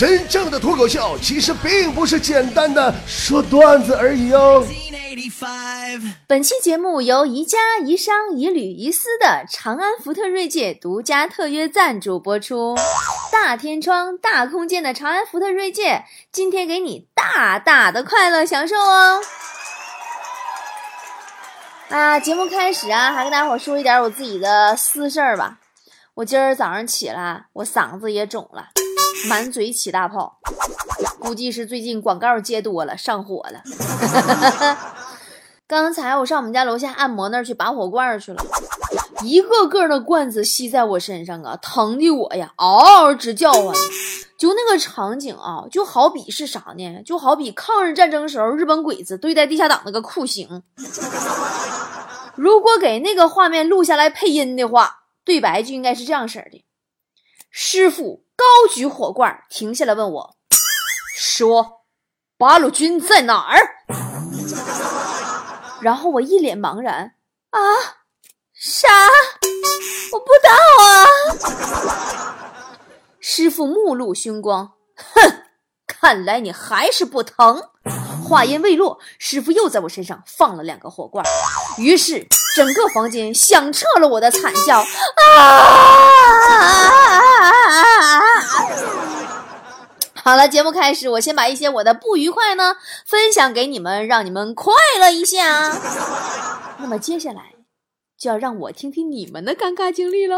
真正的脱口秀其实并不是简单的说段子而已哦。本期节目由宜家、宜商、宜旅、宜思的长安福特锐界独家特约赞助播出。大天窗、大空间的长安福特锐界，今天给你大大的快乐享受哦！啊，节目开始啊，还跟大伙说一点我自己的私事儿吧。我今儿早上起来，我嗓子也肿了，满嘴起大泡，估计是最近广告接多了，上火了。刚才我上我们家楼下按摩那儿去拔火罐去了，一个个的罐子吸在我身上啊，疼的我呀嗷嗷直叫唤。就那个场景啊，就好比是啥呢？就好比抗日战争时候日本鬼子对待地下党那个酷刑。如果给那个画面录下来配音的话，对白就应该是这样式的：师傅高举火罐，停下来问我，说：“八路军在哪儿？”然后我一脸茫然啊，啥？我不知道啊！师傅目露凶光，哼，看来你还是不疼。话音未落，师傅又在我身上放了两个火罐，于是整个房间响彻了我的惨叫啊！好了，节目开始，我先把一些我的不愉快呢分享给你们，让你们快乐一下。那么接下来就要让我听听你们的尴尬经历了。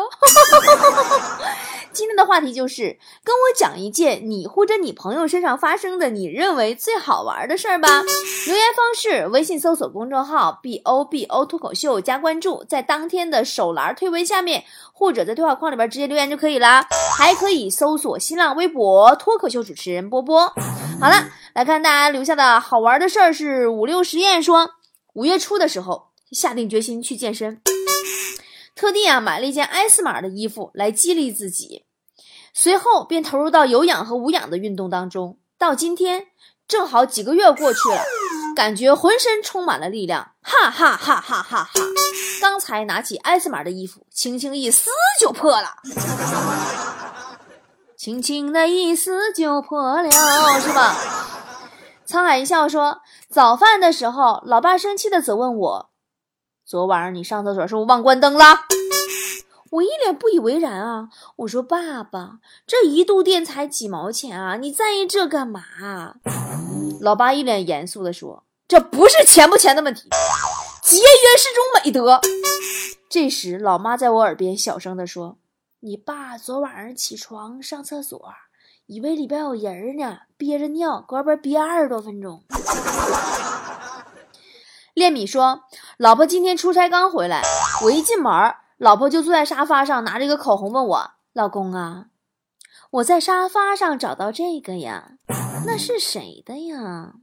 今天的话题就是跟我讲一件你或者你朋友身上发生的你认为最好玩的事儿吧。留言方式：微信搜索公众号 “b o b o” 脱口秀加关注，在当天的手栏推文下面或者在对话框里边直接留言就可以啦。还可以搜索新浪微博“脱口秀主持人波波”。好了，来看大家留下的好玩的事儿是五六实验说，五月初的时候下定决心去健身。特地啊买了一件 S 码的衣服来激励自己，随后便投入到有氧和无氧的运动当中。到今天正好几个月过去了，感觉浑身充满了力量，哈哈哈哈哈哈！刚才拿起 S 码的衣服，轻轻一撕就破了，轻轻的一撕就破了，是吧？沧海一笑说，早饭的时候，老爸生气的责问我。昨晚上你上厕所是不是忘关灯了？我一脸不以为然啊！我说爸爸，这一度电才几毛钱啊，你在意这干嘛？老爸一脸严肃的说：“这不是钱不钱的问题，节约是种美德。”这时，老妈在我耳边小声的说：“你爸昨晚上起床上厕所，以为里边有人呢，憋着尿，搁外边憋二十多分钟。”练米说：“老婆今天出差刚回来，我一进门，老婆就坐在沙发上，拿着一个口红问我：‘老公啊，我在沙发上找到这个呀，那是谁的呀？’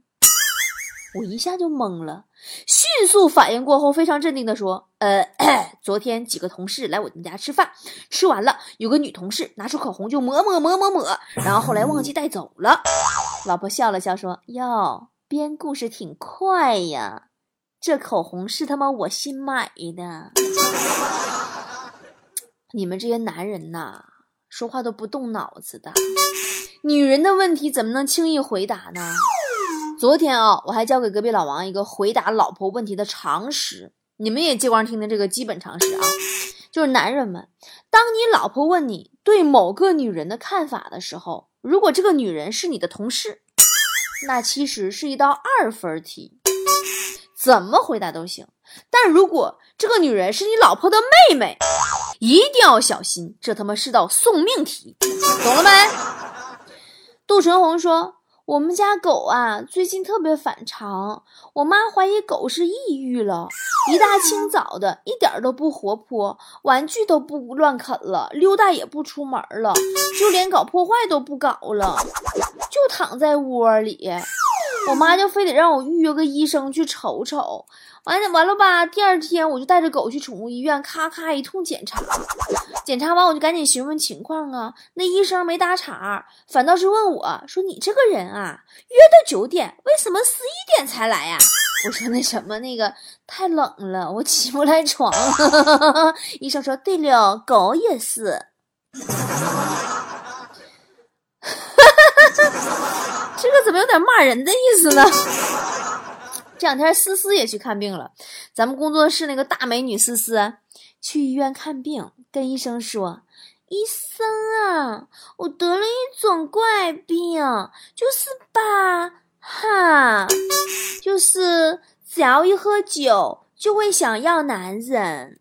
我一下就懵了，迅速反应过后，非常镇定的说：‘呃，昨天几个同事来我们家吃饭，吃完了，有个女同事拿出口红就抹抹抹抹抹，然后后来忘记带走了。’老婆笑了笑说：‘哟，编故事挺快呀。’”这口红是他妈我新买的，你们这些男人呐，说话都不动脑子的。女人的问题怎么能轻易回答呢？昨天啊，我还教给隔壁老王一个回答老婆问题的常识，你们也借光听听这个基本常识啊。就是男人们，当你老婆问你对某个女人的看法的时候，如果这个女人是你的同事，那其实是一道二分题。怎么回答都行，但如果这个女人是你老婆的妹妹，一定要小心，这他妈是道送命题，懂了没？杜淳红说：“我们家狗啊，最近特别反常，我妈怀疑狗是抑郁了。一大清早的，一点都不活泼，玩具都不乱啃了，溜达也不出门了，就连搞破坏都不搞了，就躺在窝里。”我妈就非得让我预约个医生去瞅瞅，完了完了吧？第二天我就带着狗去宠物医院，咔咔一通检查，检查完我就赶紧询问情况啊。那医生没搭茬，反倒是问我说：“你这个人啊，约的九点，为什么十一点才来呀？” 我说：“那什么，那个太冷了，我起不来床。”医生说：“对了，狗也是。”这个怎么有点骂人的意思呢？这两天思思也去看病了，咱们工作室那个大美女思思去医院看病，跟医生说：“医生啊，我得了一种怪病，就是吧，哈，就是只要一喝酒就会想要男人。”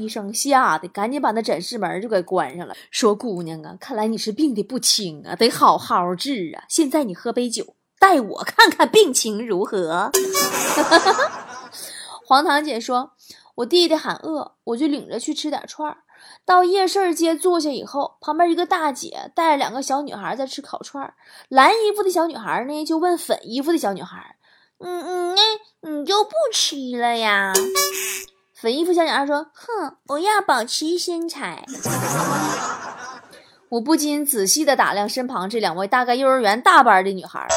医生吓得赶紧把那诊室门就给关上了，说：“姑娘啊，看来你是病的不轻啊，得好好治啊。现在你喝杯酒，带我看看病情如何。”黄堂姐说：“我弟弟喊饿，我就领着去吃点串儿。到夜市街坐下以后，旁边一个大姐带着两个小女孩在吃烤串儿。蓝衣服的小女孩呢，就问粉衣服的小女孩：‘嗯嗯，那你就不吃了呀？’”粉衣服小女孩说：“哼，我要保持身材。”我不禁仔细的打量身旁这两位大概幼儿园大班的女孩，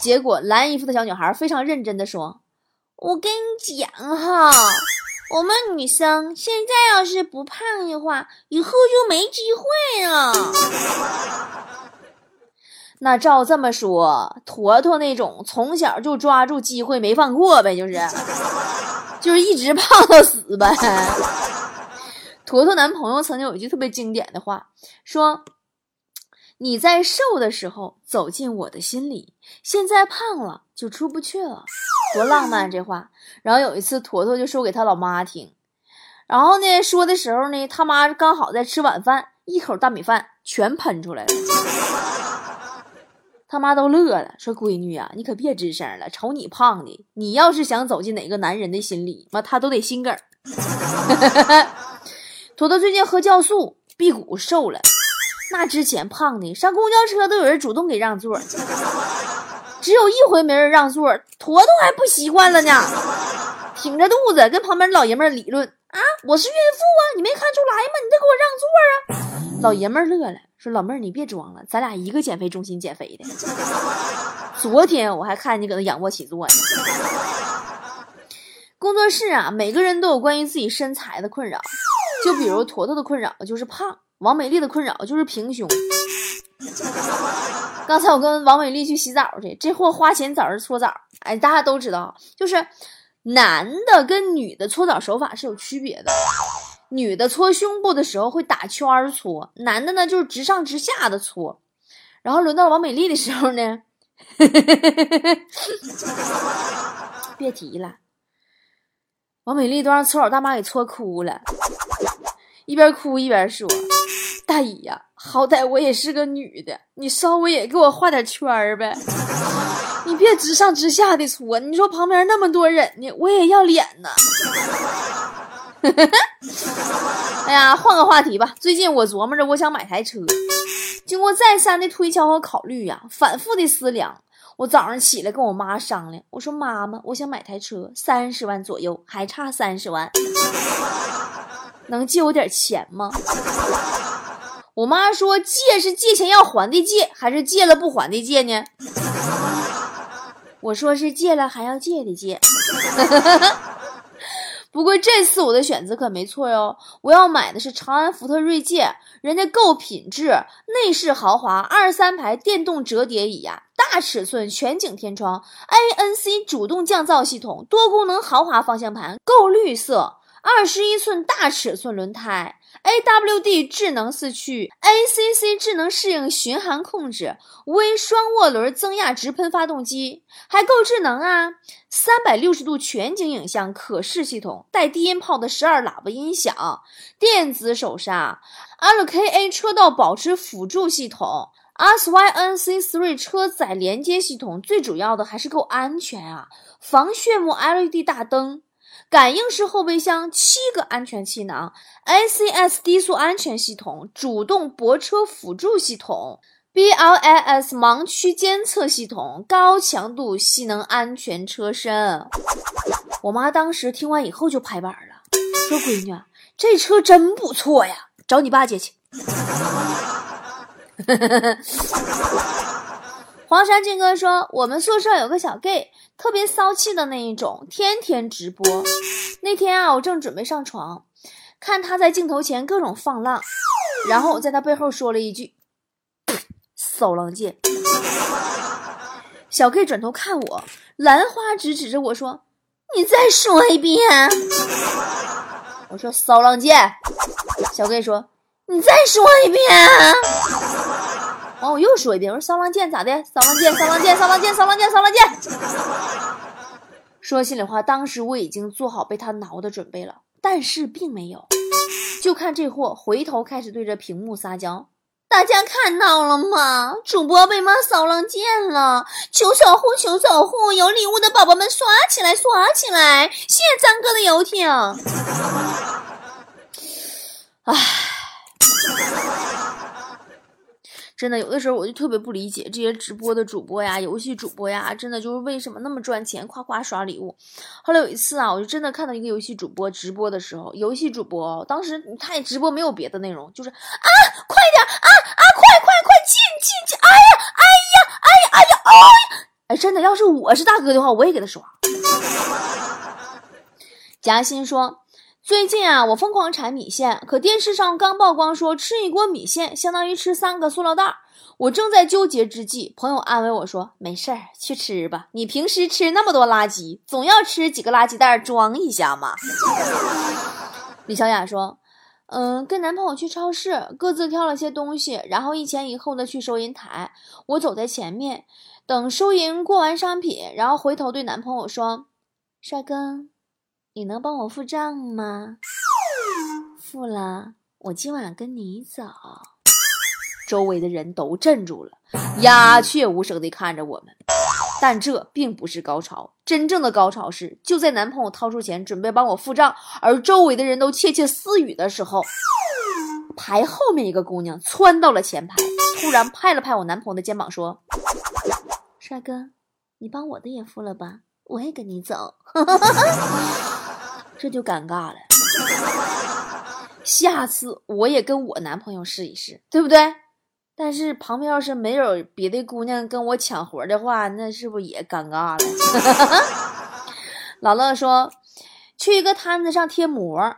结果蓝衣服的小女孩非常认真的说：“我跟你讲哈，我们女生现在要是不胖的话，以后就没机会了。”那照这么说，坨坨那种从小就抓住机会没放过呗，就是。就是一直 胖到死呗。坨坨男朋友曾经有一句特别经典的话，说：“你在瘦的时候走进我的心里，现在胖了就出不去了。”多浪漫这话。然后有一次，坨坨就说给他老妈听，然后呢说的时候呢，他妈刚好在吃晚饭，一口大米饭全喷出来了。他妈都乐了，说：“闺女呀，你可别吱声了，瞅你胖的，你要是想走进哪个男人的心里，妈他都得心梗。” 坨坨最近喝酵素，辟谷瘦了，那之前胖的上公交车都有人主动给让座，只有一回没人让座，坨坨还不习惯了呢，挺着肚子跟旁边老爷们理论：“啊，我是孕妇啊，你没看出来吗？你得给我让座啊！”老爷们乐了。说老妹儿，你别装了，咱俩一个减肥中心减肥的。昨天我还看你搁那仰卧起坐呢。工作室啊，每个人都有关于自己身材的困扰，就比如坨坨的困扰就是胖，王美丽的困扰就是平胸。刚才我跟王美丽去洗澡去，这货花钱找人搓澡，哎，大家都知道，就是男的跟女的搓澡手法是有区别的。女的搓胸部的时候会打圈搓，男的呢就是直上直下的搓。然后轮到王美丽的时候呢，别提了，王美丽都让搓澡大妈给搓哭了，一边哭一边说：“大姨呀，好歹我也是个女的，你稍微也给我画点圈儿呗，你别直上直下的搓。你说旁边那么多人呢，我也要脸呢。” 哎呀，换个话题吧。最近我琢磨着，我想买台车。经过再三的推敲和考虑呀，反复的思量，我早上起来跟我妈商量，我说：“妈妈，我想买台车，三十万左右，还差三十万，能借我点钱吗？”我妈说：“借是借钱要还的借，还是借了不还的借呢？” 我说：“是借了还要借的借。”不过这次我的选择可没错哟，我要买的是长安福特锐界，人家够品质，内饰豪华，二三排电动折叠椅呀，大尺寸全景天窗，ANC 主动降噪系统，多功能豪华方向盘，够绿色，二十一寸大尺寸轮胎。AWD 智能四驱，ACC 智能适应巡航控制，微双涡轮增压直喷发动机，还够智能啊！三百六十度全景影像可视系统，带低音炮的十二喇叭音响，电子手刹，LKA 车道保持辅助系统，SYNC3 车载连接系统，最主要的还是够安全啊！防眩目 LED 大灯。感应式后备箱，七个安全气囊，ACS 低速安全系统，主动泊车辅助系统，BLIS 盲区监测系统，高强度吸能安全车身。我妈当时听完以后就拍板了，说：“闺女，这车真不错呀，找你爸借去。”黄山金哥说：“我们宿舍有个小 gay。”特别骚气的那一种，天天直播。那天啊，我正准备上床，看他在镜头前各种放浪，然后我在他背后说了一句：“骚浪贱。小 K 转头看我，兰花指指着我说：“你再说一遍。”我说：“骚浪贱。”小 K 说：“你再说一遍。”完，我又说一遍，我说：“骚浪贱咋的？骚浪贱，骚浪贱，骚浪贱，骚浪贱，骚浪贱。”说心里话，当时我已经做好被他挠的准备了，但是并没有。就看这货回头开始对着屏幕撒娇，大家看到了吗？主播被骂骚浪贱了，求守护，求守护！有礼物的宝宝们刷起来，刷起来！谢谢张哥的游艇。唉。真的，有的时候我就特别不理解这些直播的主播呀、游戏主播呀，真的就是为什么那么赚钱，夸夸刷礼物。后来有一次啊，我就真的看到一个游戏主播直播的时候，游戏主播当时他也直播没有别的内容，就是啊，快点啊啊，快快快进进进！哎呀哎呀哎呀哎呀哎呀！哎，真的，要是我是大哥的话，我也给他刷。夹心说。最近啊，我疯狂馋米线，可电视上刚曝光说吃一锅米线相当于吃三个塑料袋儿。我正在纠结之际，朋友安慰我说：“没事儿，去吃吧。你平时吃那么多垃圾，总要吃几个垃圾袋装一下嘛。”李小雅说：“嗯，跟男朋友去超市，各自挑了些东西，然后一前一后的去收银台。我走在前面，等收银过完商品，然后回头对男朋友说：‘帅哥。’”你能帮我付账吗？付了，我今晚跟你走。周围的人都镇住了，鸦雀无声地看着我们。但这并不是高潮，真正的高潮是，就在男朋友掏出钱准备帮我付账，而周围的人都窃窃私语的时候，排后面一个姑娘窜到了前排，突然拍了拍我男朋友的肩膀，说：“帅哥，你帮我的也付了吧，我也跟你走。” 这就尴尬了，下次我也跟我男朋友试一试，对不对？但是旁边要是没有别的姑娘跟我抢活的话，那是不是也尴尬了？老乐说，去一个摊子上贴膜，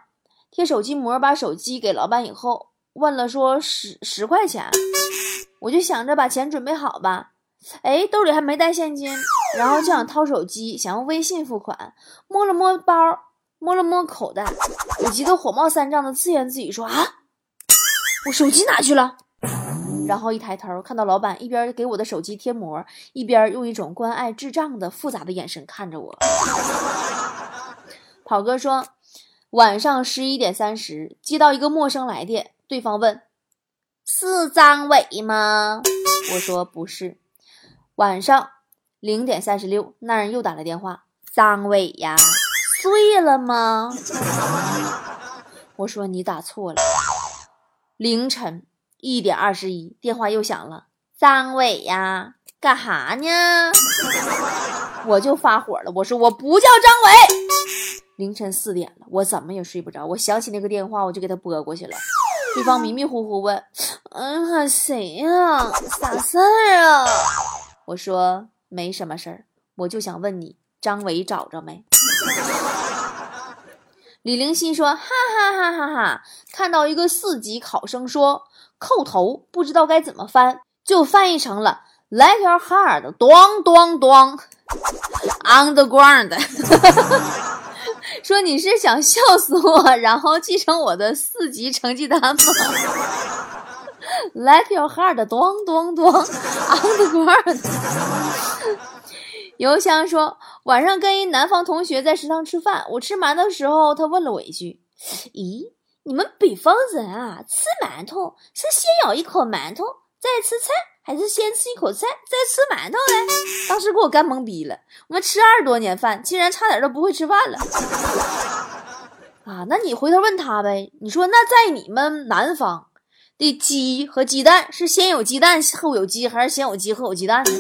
贴手机膜，把手机给老板以后，问了说十十块钱，我就想着把钱准备好吧，哎，兜里还没带现金，然后就想掏手机，想用微信付款，摸了摸包。摸了摸口袋，我急得火冒三丈的自言自语说：“啊，我手机哪去了？”然后一抬头看到老板一边给我的手机贴膜，一边用一种关爱智障的复杂的眼神看着我。跑哥说：“晚上十一点三十，接到一个陌生来电，对方问：是张伟吗？我说不是。晚上零点三十六，那人又打来电话：张伟呀。”醉了吗？我说你打错了。凌晨一点二十一，电话又响了。张伟呀，干哈呢？我就发火了，我说我不叫张伟。凌晨四点了，我怎么也睡不着。我想起那个电话，我就给他拨过去了。对方迷迷糊糊问：“嗯，谁呀？啥事儿啊？”我说没什么事儿，我就想问你，张伟找着没？李灵溪说：“哈哈哈哈哈！看到一个四级考生说叩头，不知道该怎么翻，就翻译成了 Let your heart 咚咚咚 underground。说你是想笑死我，然后继承我的四级成绩单吗？Let your heart 咚咚咚 underground。” 邮箱说，晚上跟一南方同学在食堂吃饭，我吃馒头的时候，他问了我一句：“咦，你们北方人啊，吃馒头是先咬一口馒头再吃菜，还是先吃一口菜再吃馒头嘞？”当时给我干懵逼了。我们吃二十多年饭，竟然差点都不会吃饭了。啊，那你回头问他呗。你说，那在你们南方的鸡和鸡蛋是先有鸡蛋后有鸡，还是先有鸡后有鸡蛋呢？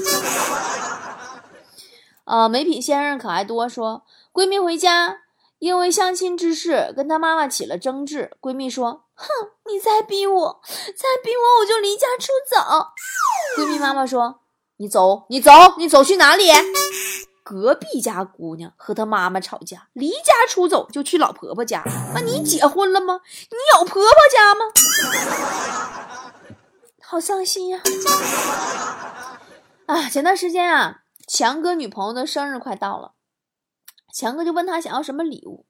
呃，美品先生可爱多说，闺蜜回家，因为相亲之事跟她妈妈起了争执。闺蜜说：“哼，你再逼我，再逼我，我就离家出走。”闺蜜妈妈说：“你走，你走，你走去哪里？”隔壁家姑娘和她妈妈吵架，离家出走就去老婆婆家。那你结婚了吗？你有婆婆家吗？好伤心呀！啊，前段时间啊，强哥女朋友的生日快到了，强哥就问他想要什么礼物，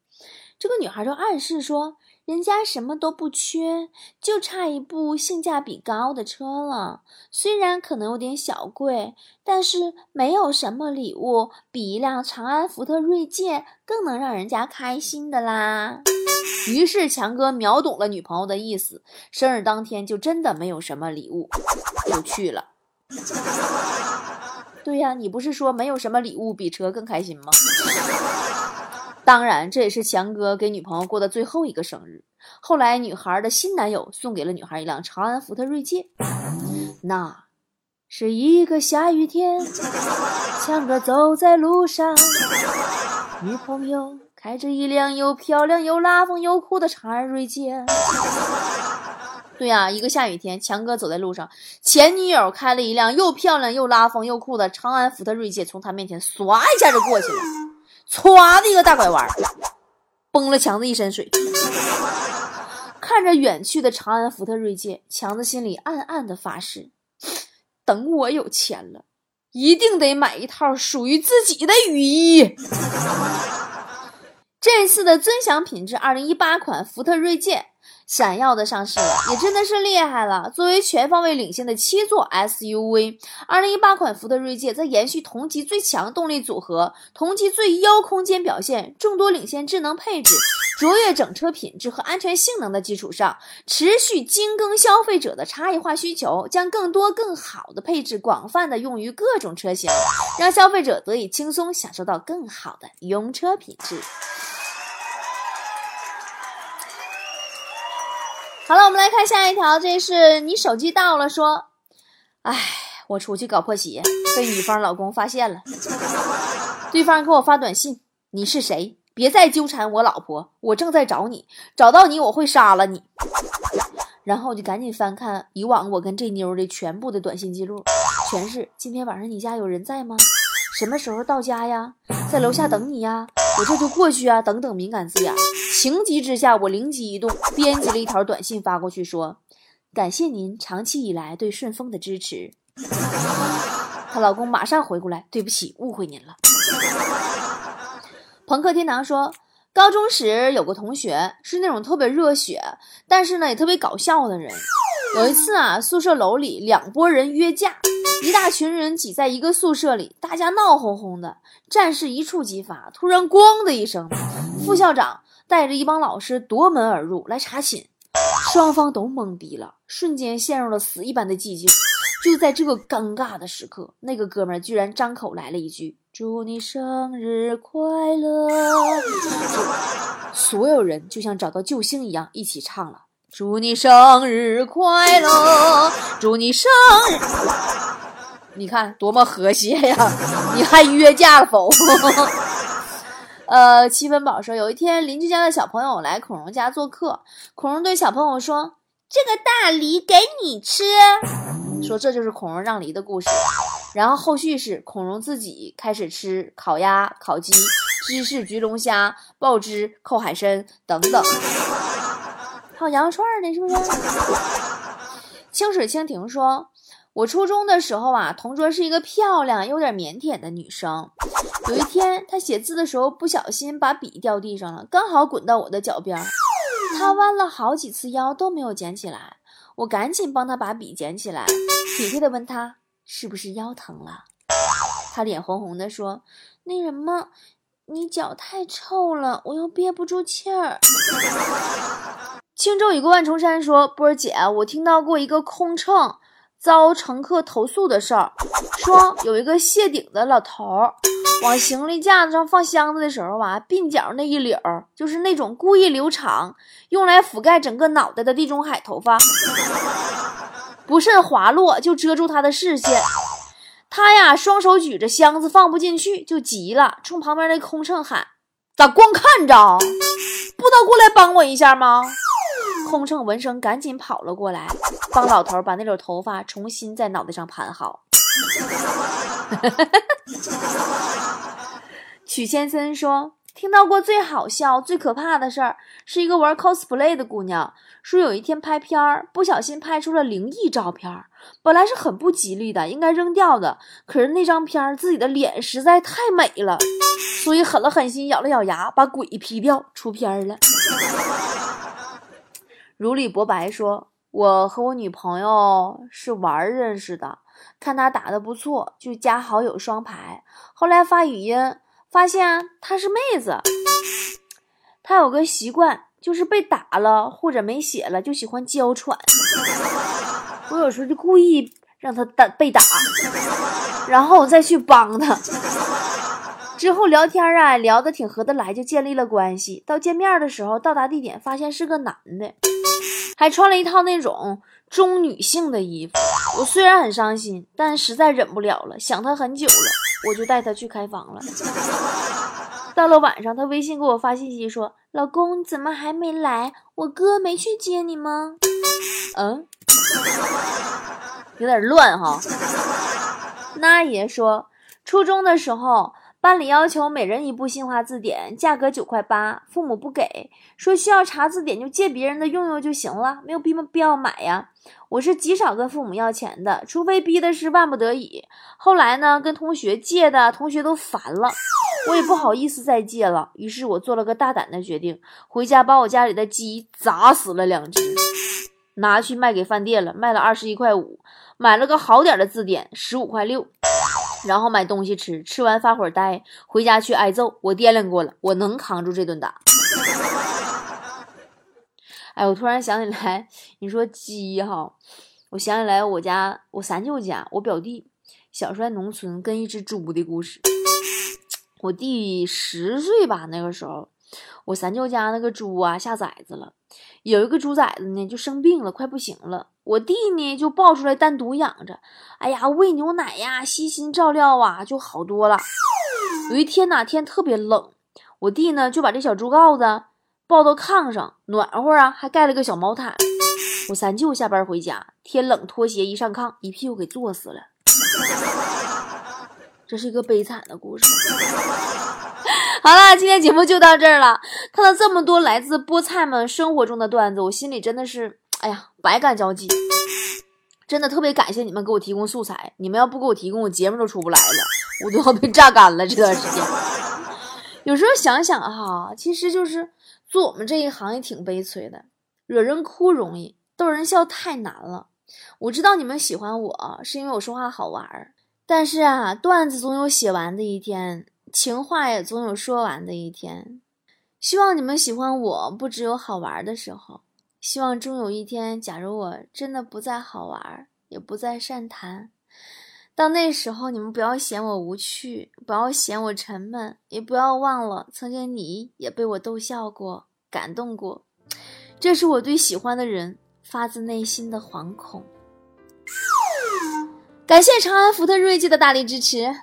这个女孩就暗示说。人家什么都不缺，就差一部性价比高的车了。虽然可能有点小贵，但是没有什么礼物比一辆长安福特锐界更能让人家开心的啦。于是强哥秒懂了女朋友的意思，生日当天就真的没有什么礼物，就去了。对呀，你不是说没有什么礼物比车更开心吗？当然，这也是强哥给女朋友过的最后一个生日。后来，女孩的新男友送给了女孩一辆长安福特锐界。那是一个下雨天，强哥走在路上，女朋友开着一辆又漂亮又拉风又酷的长安锐界。对呀，一个下雨天，强哥走在路上，前女友开了一辆又漂亮又拉风又酷的长安福特锐界，从他面前唰一下就过去了。歘的一个大拐弯，崩了强子一身水。看着远去的长安福特锐界，强子心里暗暗的发誓：等我有钱了，一定得买一套属于自己的雨衣。这次的尊享品质，二零一八款福特锐界。闪耀的上市了，也真的是厉害了。作为全方位领先的七座 SUV，二零一八款福特锐界在延续同级最强动力组合、同级最优空间表现、众多领先智能配置、卓越整车品质和安全性能的基础上，持续精耕消费者的差异化需求，将更多更好的配置广泛的用于各种车型，让消费者得以轻松享受到更好的用车品质。好了，我们来看下一条。这是你手机到了，说，哎，我出去搞破鞋，被女方老公发现了。对方给我发短信：“你是谁？别再纠缠我老婆，我正在找你，找到你我会杀了你。”然后我就赶紧翻看以往我跟这妞的全部的短信记录，全是：“今天晚上你家有人在吗？什么时候到家呀？在楼下等你呀。”我这就过去啊！等等，敏感字眼。情急之下，我灵机一动，编辑了一条短信发过去，说：“感谢您长期以来对顺丰的支持。”她老公马上回过来：“对不起，误会您了。”朋克天堂说，高中时有个同学是那种特别热血，但是呢也特别搞笑的人。有一次啊，宿舍楼里两拨人约架。一大群人挤在一个宿舍里，大家闹哄哄的，战事一触即发。突然，咣的一声，副校长带着一帮老师夺门而入来查寝，双方都懵逼了，瞬间陷入了死一般的寂静。就在这个尴尬的时刻，那个哥们居然张口来了一句：“祝你生日快乐！”所有人就像找到救星一样，一起唱了：“祝你生日快乐，祝你生日。”你看多么和谐呀！你还约架了否？呃，七分宝说，有一天邻居家的小朋友来孔融家做客，孔融对小朋友说：“这个大梨给你吃。”说这就是孔融让梨的故事。然后后续是孔融自己开始吃烤鸭、烤鸡、芝士焗龙虾、爆汁扣海参等等，还有羊肉串呢，是不是？清水蜻蜓说。我初中的时候啊，同桌是一个漂亮又、有点腼腆的女生。有一天，她写字的时候不小心把笔掉地上了，刚好滚到我的脚边。她弯了好几次腰都没有捡起来，我赶紧帮她把笔捡起来，体贴地问她是不是腰疼了。她脸红红的说：“那什么，你脚太臭了，我又憋不住气儿。”轻舟已过万重山说：“波儿姐，我听到过一个空乘。”遭乘客投诉的事儿，说有一个谢顶的老头儿往行李架子上放箱子的时候啊，鬓角那一绺儿就是那种故意留长，用来覆盖整个脑袋的地中海头发，不慎滑落就遮住他的视线。他呀，双手举着箱子放不进去，就急了，冲旁边那空乘喊：“咋光看着？不能过来帮我一下吗？”空乘闻声赶紧跑了过来，帮老头把那绺头发重新在脑袋上盘好。曲先森说：“听到过最好笑、最可怕的事儿，是一个玩 cosplay 的姑娘说，有一天拍片儿，不小心拍出了灵异照片，本来是很不吉利的，应该扔掉的。可是那张片儿自己的脸实在太美了，所以狠了狠心，咬了咬牙，把鬼 P 掉，出片儿了。如履薄白说：“我和我女朋友是玩认识的，看她打的不错，就加好友双排，后来发语音。”发现她是妹子，她有个习惯，就是被打了或者没血了，就喜欢娇喘。我有时候就故意让她打被打，然后我再去帮她。之后聊天啊，聊得挺合得来，就建立了关系。到见面的时候，到达地点发现是个男的，还穿了一套那种中女性的衣服。我虽然很伤心，但实在忍不了了，想他很久了。我就带他去开房了。到了晚上，他微信给我发信息说：“老公，你怎么还没来？我哥没去接你吗？”嗯，有点乱哈。那爷说，初中的时候，班里要求每人一部新华字典，价格九块八，父母不给，说需要查字典就借别人的用用就行了，没有必必要买呀。我是极少跟父母要钱的，除非逼的是万不得已。后来呢，跟同学借的，同学都烦了，我也不好意思再借了。于是我做了个大胆的决定，回家把我家里的鸡砸死了两只，拿去卖给饭店了，卖了二十一块五，买了个好点的字典，十五块六，然后买东西吃，吃完发会儿呆，回家去挨揍。我掂量过了，我能扛住这顿打。哎，我突然想起来，你说鸡哈，我想起来我家我三舅家我表弟小时候在农村跟一只猪的故事。我弟十岁吧，那个时候我三舅家那个猪啊下崽子了，有一个猪崽子呢就生病了，快不行了，我弟呢就抱出来单独养着，哎呀喂牛奶呀，悉心照料啊，就好多了。有一天哪天特别冷，我弟呢就把这小猪羔子。抱到炕上暖和啊，还盖了个小毛毯。我三舅下班回家，天冷脱鞋一上炕，一屁股给坐死了。这是一个悲惨的故事。好了，今天节目就到这儿了。看到这么多来自菠菜们生活中的段子，我心里真的是 哎呀百感交集。真的特别感谢你们给我提供素材，你们要不给我提供，我节目都出不来了，我都要被榨干了。这段时间，有时候想想哈，其实就是。做我们这一行也挺悲催的，惹人哭容易，逗人笑太难了。我知道你们喜欢我是因为我说话好玩儿，但是啊，段子总有写完的一天，情话也总有说完的一天。希望你们喜欢我不只有好玩的时候，希望终有一天，假如我真的不再好玩，也不再善谈。到那时候，你们不要嫌我无趣，不要嫌我沉闷，也不要忘了曾经你也被我逗笑过、感动过。这是我对喜欢的人发自内心的惶恐。感谢长安福特锐际的大力支持，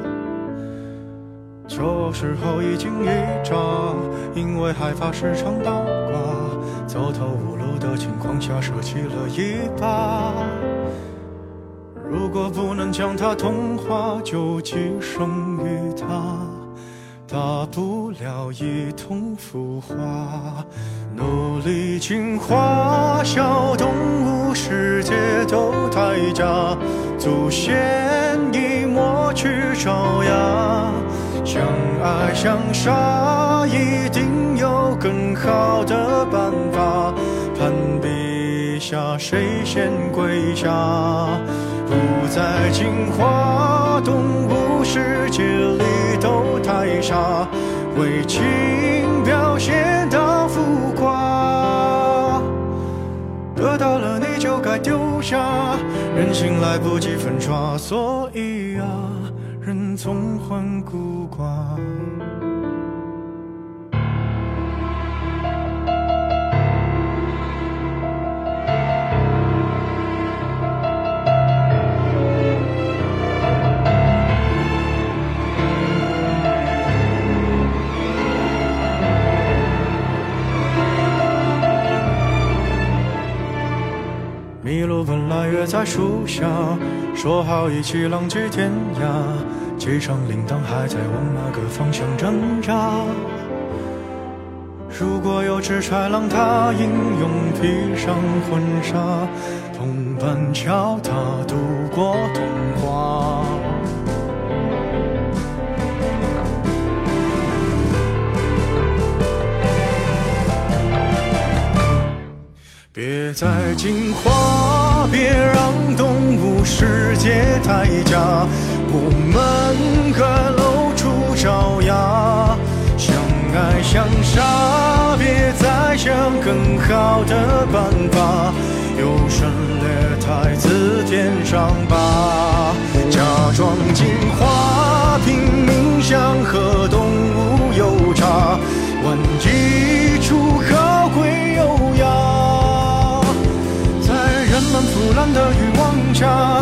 小时候一惊一乍，因为害怕时常倒挂，走投无路的情况下舍弃了一把。如果不能将它同化，就寄生于它。大不了一同腐化，努力进化，小动物世界都太假，祖先已抹去爪牙，相爱相杀，一定有更好的办法，攀比下谁先跪下，不再进化，动物世界里。都太傻，为情表现到浮夸，得到了你就该丢下，人心来不及粉刷，所以啊，从患孤寡迷路本来约在树下说好一起浪迹天涯。机场铃铛还在往那个方向挣扎。如果有只豺狼，它英勇披上婚纱，同伴教它度过童话。别再进化，别让动物世界太假，我们该露出爪牙，相爱相杀，别再想更好的办法，优胜劣汰，自天上拔，假装进化，拼命想和动物有差，万一出高贵优雅。在人们腐烂的欲望下，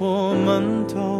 我们都。